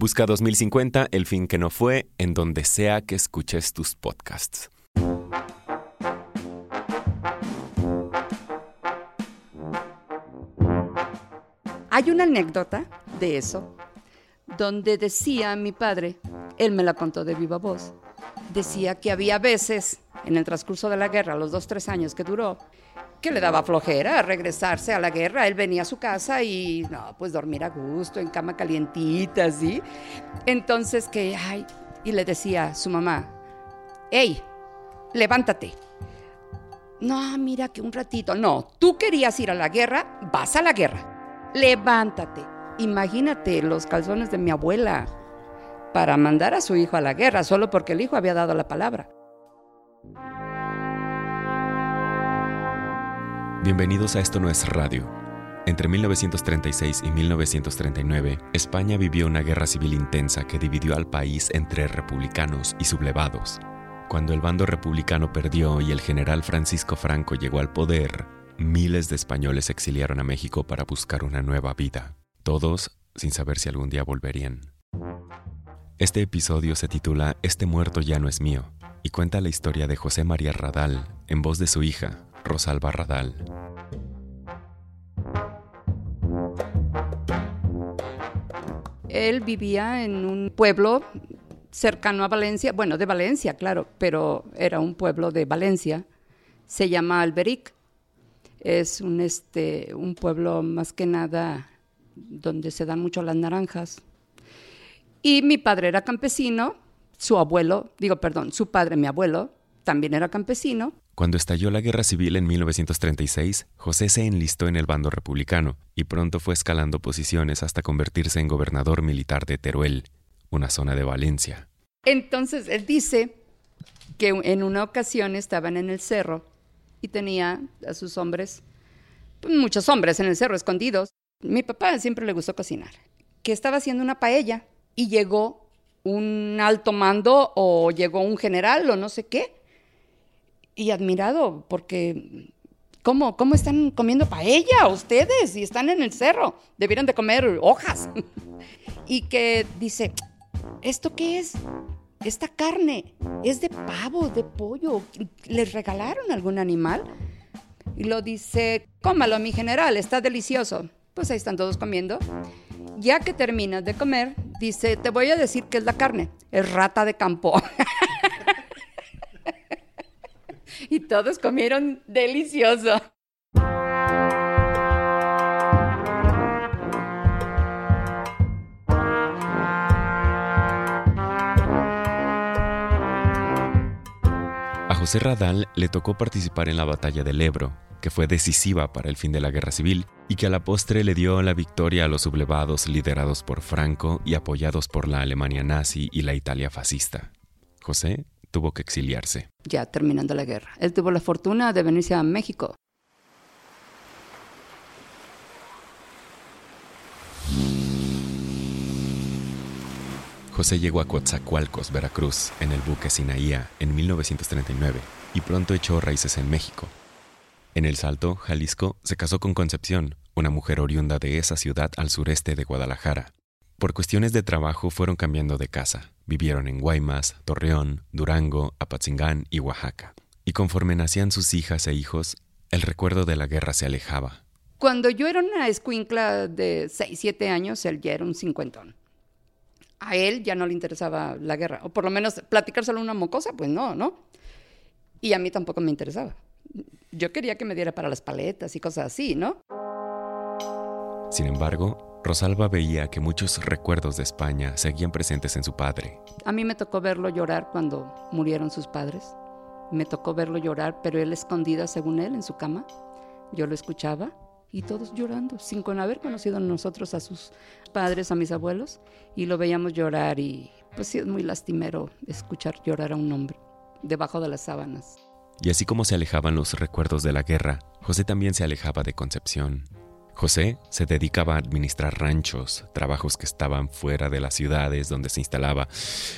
Busca 2050, el fin que no fue, en donde sea que escuches tus podcasts. Hay una anécdota de eso, donde decía mi padre, él me la contó de viva voz, decía que había veces en el transcurso de la guerra, los dos, tres años que duró, que le daba flojera regresarse a la guerra. Él venía a su casa y, no, pues dormir a gusto, en cama calientita, ¿sí? Entonces que, ay, y le decía a su mamá, hey, levántate. No, mira que un ratito. No, tú querías ir a la guerra, vas a la guerra. Levántate. Imagínate los calzones de mi abuela para mandar a su hijo a la guerra, solo porque el hijo había dado la palabra. Bienvenidos a Esto No es Radio. Entre 1936 y 1939, España vivió una guerra civil intensa que dividió al país entre republicanos y sublevados. Cuando el bando republicano perdió y el general Francisco Franco llegó al poder, miles de españoles se exiliaron a México para buscar una nueva vida, todos sin saber si algún día volverían. Este episodio se titula Este muerto ya no es mío y cuenta la historia de José María Radal en voz de su hija, Rosalba Radal. Él vivía en un pueblo cercano a Valencia, bueno, de Valencia, claro, pero era un pueblo de Valencia. Se llama Alberic. Es un, este, un pueblo más que nada donde se dan mucho las naranjas. Y mi padre era campesino, su abuelo, digo, perdón, su padre, mi abuelo, también era campesino. Cuando estalló la guerra civil en 1936, José se enlistó en el bando republicano y pronto fue escalando posiciones hasta convertirse en gobernador militar de Teruel, una zona de Valencia. Entonces él dice que en una ocasión estaban en el cerro y tenía a sus hombres, pues, muchos hombres en el cerro escondidos. Mi papá siempre le gustó cocinar, que estaba haciendo una paella y llegó un alto mando o llegó un general o no sé qué y admirado porque ¿cómo, cómo están comiendo paella ustedes y están en el cerro? Debieran de comer hojas. y que dice, ¿esto qué es? Esta carne es de pavo, de pollo. ¿Les regalaron algún animal? Y lo dice, cómalo, mi general, está delicioso. Pues ahí están todos comiendo. Ya que terminas de comer, dice, te voy a decir qué es la carne. Es rata de campo. y todos comieron delicioso. A José Radal le tocó participar en la batalla del Ebro, que fue decisiva para el fin de la guerra civil y que a la postre le dio la victoria a los sublevados liderados por Franco y apoyados por la Alemania nazi y la Italia fascista. José tuvo que exiliarse. Ya terminando la guerra. Él tuvo la fortuna de venirse a México. José llegó a Coatzacoalcos, Veracruz, en el buque Sinaía en 1939 y pronto echó raíces en México. En El Salto, Jalisco, se casó con Concepción, una mujer oriunda de esa ciudad al sureste de Guadalajara. Por cuestiones de trabajo fueron cambiando de casa. Vivieron en Guaymas, Torreón, Durango, Apatzingán y Oaxaca. Y conforme nacían sus hijas e hijos, el recuerdo de la guerra se alejaba. Cuando yo era una escuincla de 6, 7 años, él ya era un cincuentón. A él ya no le interesaba la guerra, o por lo menos platicárselo una mocosa, pues no, ¿no? Y a mí tampoco me interesaba. Yo quería que me diera para las paletas y cosas así, ¿no? Sin embargo, Rosalba veía que muchos recuerdos de España seguían presentes en su padre. A mí me tocó verlo llorar cuando murieron sus padres. Me tocó verlo llorar, pero él escondida, según él, en su cama. Yo lo escuchaba y todos llorando, sin con haber conocido nosotros a sus padres, a mis abuelos, y lo veíamos llorar y pues sí es muy lastimero escuchar llorar a un hombre debajo de las sábanas. Y así como se alejaban los recuerdos de la guerra, José también se alejaba de Concepción. José se dedicaba a administrar ranchos, trabajos que estaban fuera de las ciudades donde se instalaba,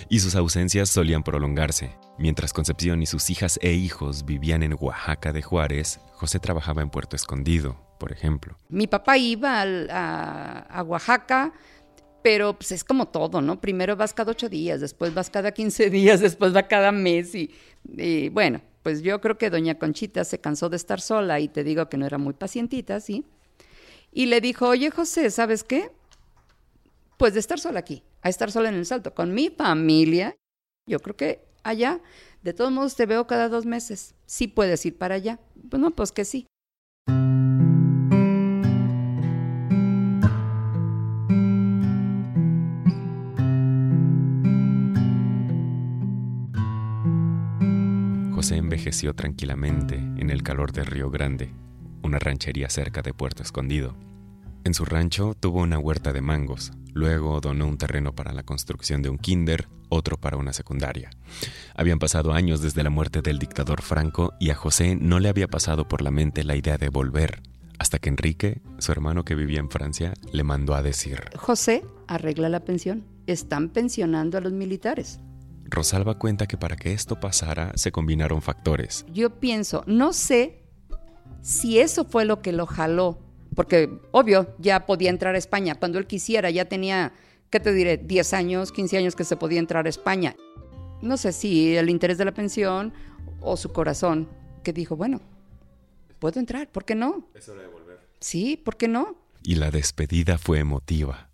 y sus ausencias solían prolongarse. Mientras Concepción y sus hijas e hijos vivían en Oaxaca de Juárez, José trabajaba en Puerto Escondido, por ejemplo. Mi papá iba a, Oaxaca, pero pues es como todo, ¿no? Primero vas cada ocho días, después vas cada quince días, después va cada mes y, y, bueno, pues yo creo que doña Conchita se cansó de estar sola y te digo que no era muy pacientita, ¿sí? Y le dijo, oye José, ¿sabes qué? Pues de estar sola aquí, a estar sola en el salto, con mi familia, yo creo que allá, de todos modos te veo cada dos meses, sí puedes ir para allá. Bueno, pues que sí. José envejeció tranquilamente en el calor del Río Grande, una ranchería cerca de Puerto Escondido. En su rancho tuvo una huerta de mangos, luego donó un terreno para la construcción de un kinder, otro para una secundaria. Habían pasado años desde la muerte del dictador Franco y a José no le había pasado por la mente la idea de volver, hasta que Enrique, su hermano que vivía en Francia, le mandó a decir, José, arregla la pensión, están pensionando a los militares. Rosalba cuenta que para que esto pasara se combinaron factores. Yo pienso, no sé si eso fue lo que lo jaló, porque obvio, ya podía entrar a España cuando él quisiera, ya tenía, ¿qué te diré? 10 años, 15 años que se podía entrar a España. No sé si el interés de la pensión o su corazón, que dijo, bueno, puedo entrar, ¿por qué no? Es hora de volver. Sí, ¿por qué no? Y la despedida fue emotiva.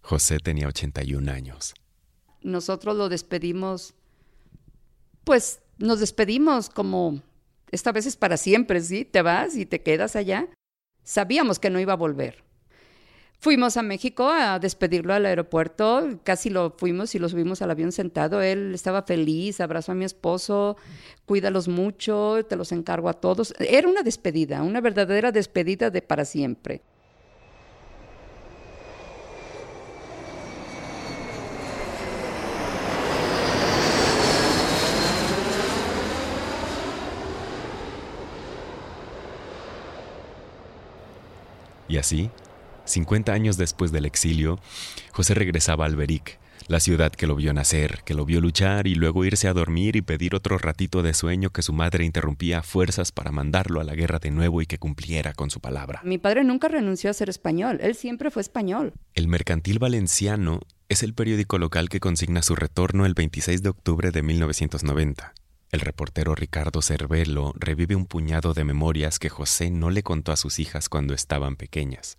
José tenía 81 años. Nosotros lo despedimos, pues nos despedimos como esta vez es para siempre, ¿sí? Te vas y te quedas allá. Sabíamos que no iba a volver. Fuimos a México a despedirlo al aeropuerto, casi lo fuimos y lo subimos al avión sentado. Él estaba feliz, abrazó a mi esposo, cuídalos mucho, te los encargo a todos. Era una despedida, una verdadera despedida de para siempre. Y así, 50 años después del exilio, José regresaba a Alberic, la ciudad que lo vio nacer, que lo vio luchar y luego irse a dormir y pedir otro ratito de sueño que su madre interrumpía a fuerzas para mandarlo a la guerra de nuevo y que cumpliera con su palabra. Mi padre nunca renunció a ser español, él siempre fue español. El Mercantil Valenciano es el periódico local que consigna su retorno el 26 de octubre de 1990. El reportero Ricardo Cervelo revive un puñado de memorias que José no le contó a sus hijas cuando estaban pequeñas.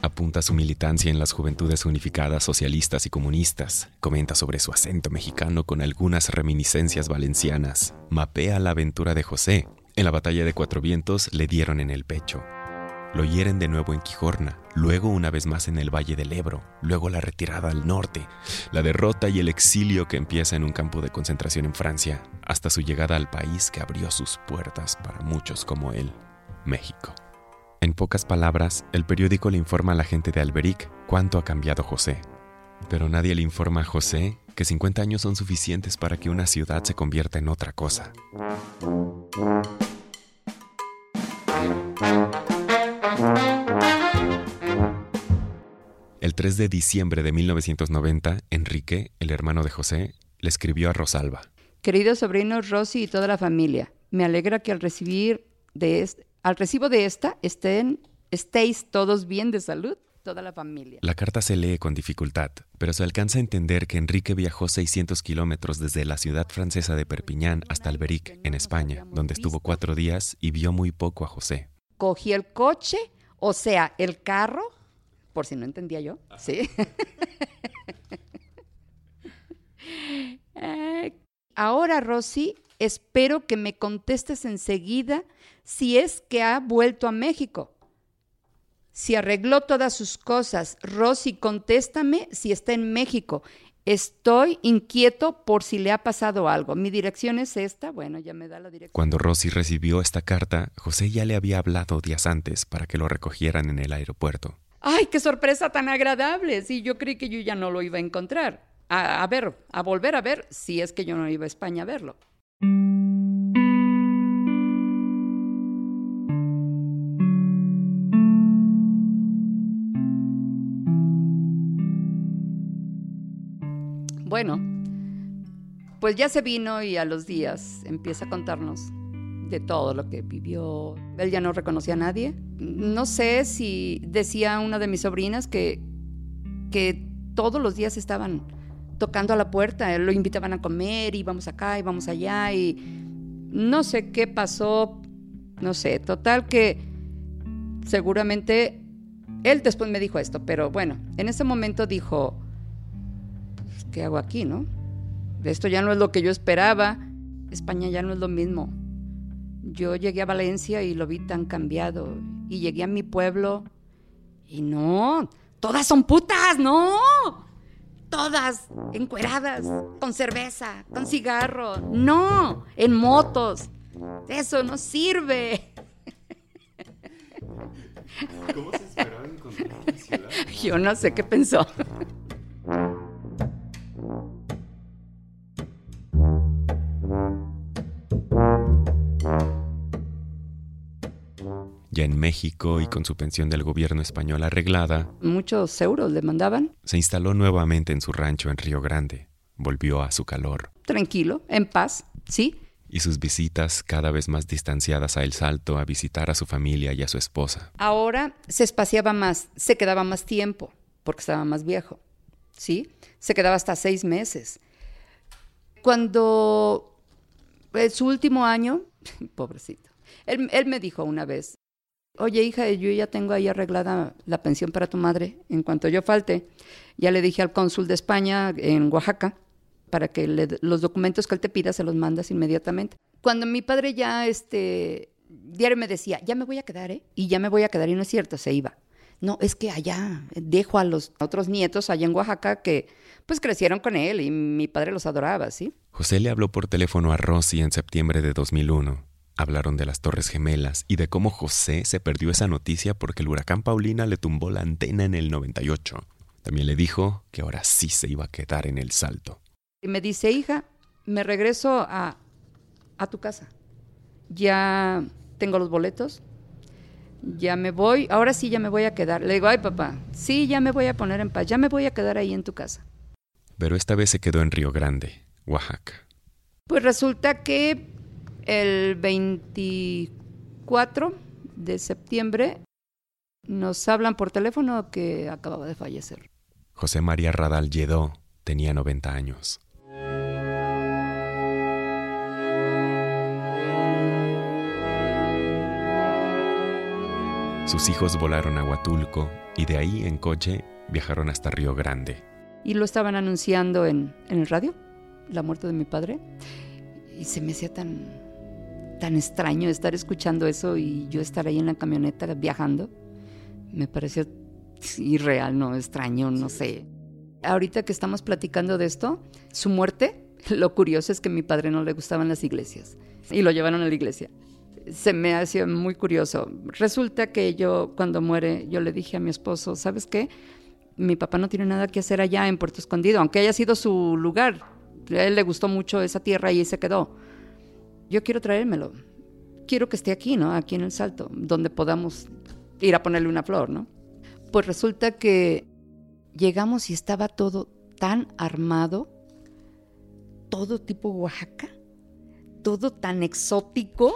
Apunta su militancia en las juventudes unificadas socialistas y comunistas, comenta sobre su acento mexicano con algunas reminiscencias valencianas, mapea la aventura de José. En la batalla de Cuatro Vientos le dieron en el pecho. Lo hieren de nuevo en Quijorna, luego una vez más en el Valle del Ebro, luego la retirada al norte, la derrota y el exilio que empieza en un campo de concentración en Francia, hasta su llegada al país que abrió sus puertas para muchos como él, México. En pocas palabras, el periódico le informa a la gente de Alberic cuánto ha cambiado José. Pero nadie le informa a José que 50 años son suficientes para que una ciudad se convierta en otra cosa. El 3 de diciembre de 1990, Enrique, el hermano de José, le escribió a Rosalba. Queridos sobrinos Rosy y toda la familia, me alegra que al recibir de al recibo de esta estén, estéis todos bien de salud, toda la familia. La carta se lee con dificultad, pero se alcanza a entender que Enrique viajó 600 kilómetros desde la ciudad francesa de Perpiñán hasta Alberic, en España, donde estuvo cuatro días y vio muy poco a José cogí el coche, o sea, el carro, por si no entendía yo, ¿sí? Ahora, Rosy, espero que me contestes enseguida si es que ha vuelto a México. Si arregló todas sus cosas, Rosy, contéstame si está en México. Estoy inquieto por si le ha pasado algo. Mi dirección es esta. Bueno, ya me da la dirección. Cuando Rosy recibió esta carta, José ya le había hablado días antes para que lo recogieran en el aeropuerto. ¡Ay, qué sorpresa tan agradable! Sí, yo creí que yo ya no lo iba a encontrar. A, a ver, a volver a ver, si es que yo no iba a España a verlo. Bueno, pues ya se vino y a los días empieza a contarnos de todo lo que vivió. Él ya no reconocía a nadie. No sé si decía una de mis sobrinas que, que todos los días estaban tocando a la puerta, lo invitaban a comer, íbamos acá, íbamos allá y no sé qué pasó, no sé, total que seguramente él después me dijo esto, pero bueno, en ese momento dijo, ¿qué hago aquí, no? Esto ya no es lo que yo esperaba. España ya no es lo mismo. Yo llegué a Valencia y lo vi tan cambiado. Y llegué a mi pueblo y no, todas son putas, no. Todas encueradas, con cerveza, con cigarro. No, en motos. Eso no sirve. ¿Cómo se esperaba encontrar la ciudad? Yo no sé qué pensó. Ya en México y con su pensión del gobierno español arreglada, Muchos euros le mandaban. se instaló nuevamente en su rancho en Río Grande. Volvió a su calor. Tranquilo, en paz, ¿sí? Y sus visitas cada vez más distanciadas a El Salto a visitar a su familia y a su esposa. Ahora se espaciaba más, se quedaba más tiempo, porque estaba más viejo, ¿sí? Se quedaba hasta seis meses. Cuando eh, su último año, pobrecito, él, él me dijo una vez, oye hija, yo ya tengo ahí arreglada la pensión para tu madre, en cuanto yo falte, ya le dije al cónsul de España en Oaxaca, para que le- los documentos que él te pida se los mandas inmediatamente. Cuando mi padre ya, este, diario me decía, ya me voy a quedar, ¿eh? Y ya me voy a quedar, y no es cierto, se iba. No, es que allá dejo a los otros nietos allá en Oaxaca que pues crecieron con él y mi padre los adoraba, ¿sí? José le habló por teléfono a Rosy en septiembre de 2001. Hablaron de las Torres Gemelas y de cómo José se perdió esa noticia porque el huracán Paulina le tumbó la antena en el 98. También le dijo que ahora sí se iba a quedar en el salto. Y me dice, hija, me regreso a, a tu casa. Ya tengo los boletos, ya me voy, ahora sí ya me voy a quedar. Le digo, ay papá, sí, ya me voy a poner en paz, ya me voy a quedar ahí en tu casa. Pero esta vez se quedó en Río Grande, Oaxaca. Pues resulta que el 24 de septiembre nos hablan por teléfono que acababa de fallecer. José María Radal Lledó tenía 90 años. Sus hijos volaron a Huatulco y de ahí en coche viajaron hasta Río Grande. Y lo estaban anunciando en, en el radio, la muerte de mi padre. Y se me hacía tan, tan extraño estar escuchando eso y yo estar ahí en la camioneta viajando. Me pareció irreal, no extraño, no sé. Ahorita que estamos platicando de esto, su muerte, lo curioso es que a mi padre no le gustaban las iglesias y lo llevaron a la iglesia. Se me hacía muy curioso. Resulta que yo, cuando muere, yo le dije a mi esposo, ¿sabes qué? Mi papá no tiene nada que hacer allá en Puerto Escondido, aunque haya sido su lugar. A él le gustó mucho esa tierra y ahí se quedó. Yo quiero traérmelo. Quiero que esté aquí, ¿no? Aquí en el Salto, donde podamos ir a ponerle una flor, ¿no? Pues resulta que llegamos y estaba todo tan armado, todo tipo Oaxaca, todo tan exótico.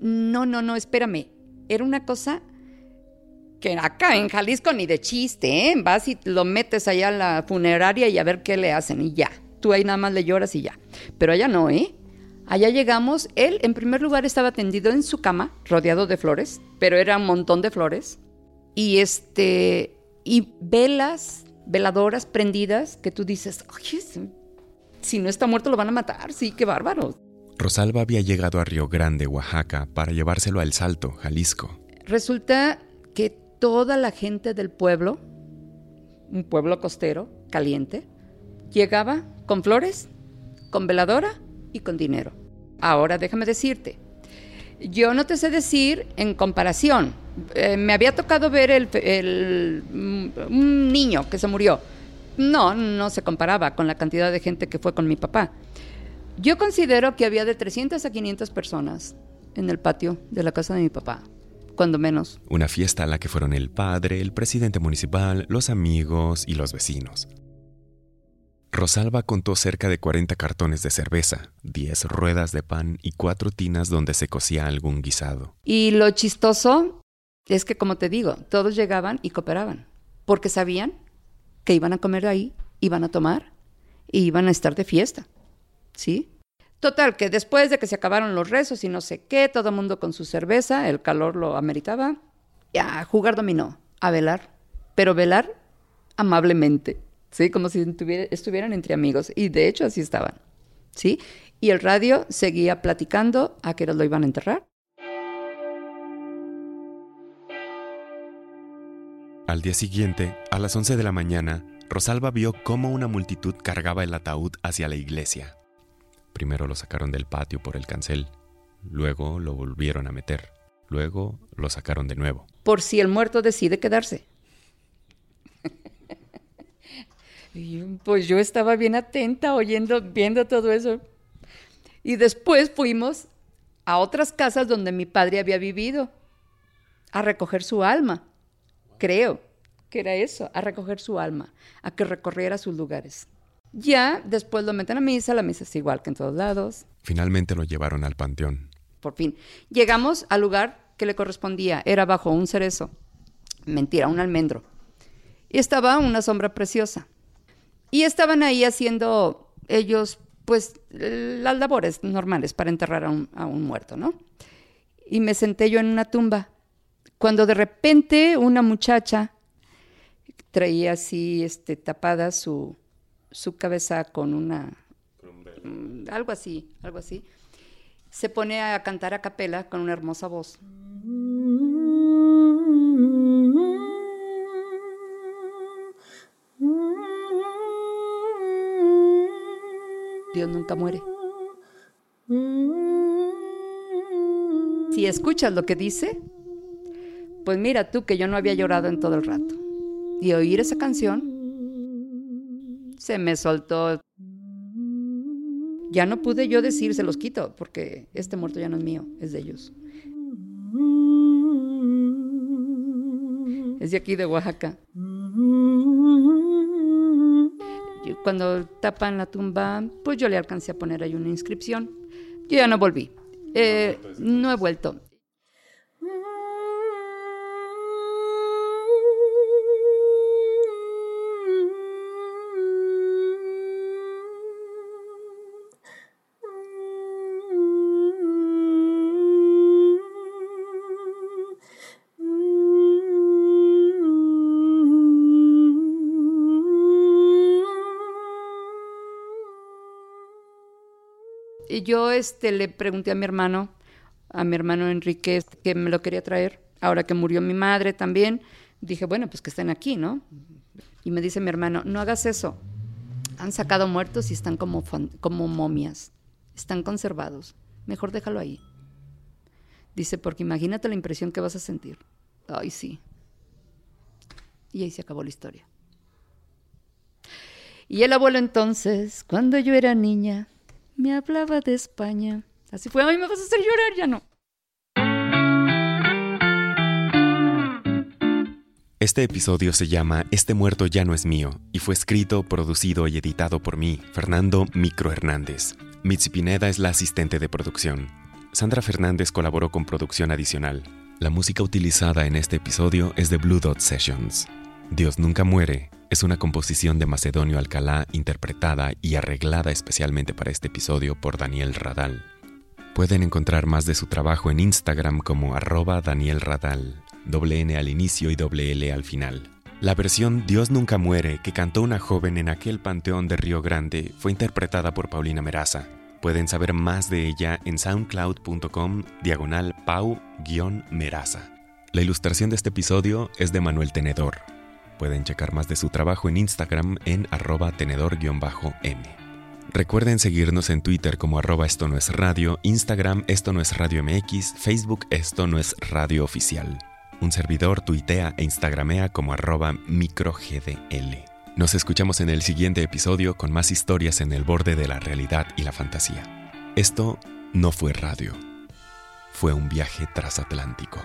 No, no, no, espérame. Era una cosa que acá en Jalisco ni de chiste, ¿eh? Vas y lo metes allá a la funeraria y a ver qué le hacen y ya. Tú ahí nada más le lloras y ya. Pero allá no, ¿eh? Allá llegamos, él en primer lugar estaba tendido en su cama, rodeado de flores, pero era un montón de flores. Y este, y velas, veladoras prendidas que tú dices, oye, si- no está muerto lo van a matar, sí, qué bárbaro. Rosalba había llegado a Río Grande, Oaxaca, para llevárselo a El Salto, Jalisco. Resulta que toda la gente del pueblo, un pueblo costero, caliente, Llegaba con flores, con veladora y con dinero. Ahora déjame decirte, yo no te sé decir en comparación. Eh, me había tocado ver el, mm, un niño que se murió. No, no se comparaba con la cantidad de gente que fue con mi papá. Yo considero que había de 300 a 500 personas en el patio de la casa de mi papá, cuando menos. Una fiesta a la que fueron el padre, el presidente municipal, los amigos y los vecinos. Rosalba contó cerca de 40 cartones de cerveza, 10 ruedas de pan y cuatro tinas donde se cocía algún guisado. Y lo chistoso es que, como te digo, todos llegaban y cooperaban, porque sabían que iban a comer ahí, iban a tomar y iban a estar de fiesta. ¿Sí? Total, que después de que se acabaron los rezos y no sé qué, todo el mundo con su cerveza, el calor lo ameritaba, a jugar dominó, a velar, pero velar amablemente. ¿Sí? Como si estuvieran entre amigos. Y de hecho así estaban, ¿sí? Y el radio seguía platicando a que lo iban a enterrar. Al día siguiente, a las 11 de la mañana, Rosalba vio cómo una multitud cargaba el ataúd hacia la iglesia. Primero lo sacaron del patio por el cancel, luego lo volvieron a meter, luego lo sacaron de nuevo. Por si el muerto decide quedarse. Pues yo estaba bien atenta, oyendo, viendo todo eso. Y después fuimos a otras casas donde mi padre había vivido, a recoger su alma, creo que era eso, a recoger su alma, a que recorriera sus lugares. Ya después lo meten a misa, la misa es igual que en todos lados. Finalmente lo llevaron al panteón. Por fin. Llegamos al lugar que le correspondía, era bajo un cerezo, mentira, un almendro. Y estaba una sombra preciosa. Y estaban ahí haciendo ellos, pues, las labores normales para enterrar a un, muerto, ¿no? Y me senté yo en una tumba, cuando de repente una muchacha traía así, este, tapada su, su cabeza con una... Mm, algo así, algo así. Se pone a cantar a capela con una hermosa voz. Dios nunca muere. Si escuchas lo que dice, pues mira tú que yo no había llorado en todo el rato. Y oír esa canción, se me soltó. Ya no pude yo decir, se los quito, porque este muerto ya no es mío, es de ellos. Es de aquí, de Oaxaca cuando tapan la tumba, pues yo le alcancé a poner ahí una inscripción. Yo ya no volví. Eh, no he vuelto. Yo este, le pregunté a mi hermano, a mi hermano Enrique, que me lo quería traer. Ahora que murió mi madre también, dije, bueno, pues que estén aquí, ¿no? Y me dice mi hermano, no hagas eso. Han sacado muertos y están como, como momias. Están conservados. Mejor déjalo ahí. Dice, porque imagínate la impresión que vas a sentir. Ay, sí. Y ahí se acabó la historia. Y el abuelo entonces, cuando yo era niña, me hablaba de España. Así fue, ay, me vas a hacer llorar, ya no. Este episodio se llama Este muerto ya no es mío y fue escrito, producido y editado por mí, Fernando Micro Hernández. Mitzi Pineda es la asistente de producción. Sandra Fernández colaboró con producción adicional. La música utilizada en este episodio es de Blue Dot Sessions. Dios nunca muere es una composición de Macedonio Alcalá interpretada y arreglada especialmente para este episodio por Daniel Radal. Pueden encontrar más de su trabajo en Instagram como arroba Daniel Radal, doble N al inicio y doble L al final. La versión Dios nunca muere que cantó una joven en aquel panteón de Río Grande fue interpretada por Paulina Meraza. Pueden saber más de ella en soundcloud.com diagonal pau-meraza. La ilustración de este episodio es de Manuel Tenedor. Pueden checar más de su trabajo en Instagram en arroba tenedor-m. Recuerden seguirnos en Twitter como arroba esto no es radio, Instagram esto no es radio MX, Facebook esto no es radio oficial. Un servidor tuitea e instagramea como arroba microgdl. Nos escuchamos en el siguiente episodio con más historias en el borde de la realidad y la fantasía. Esto no fue radio, fue un viaje transatlántico.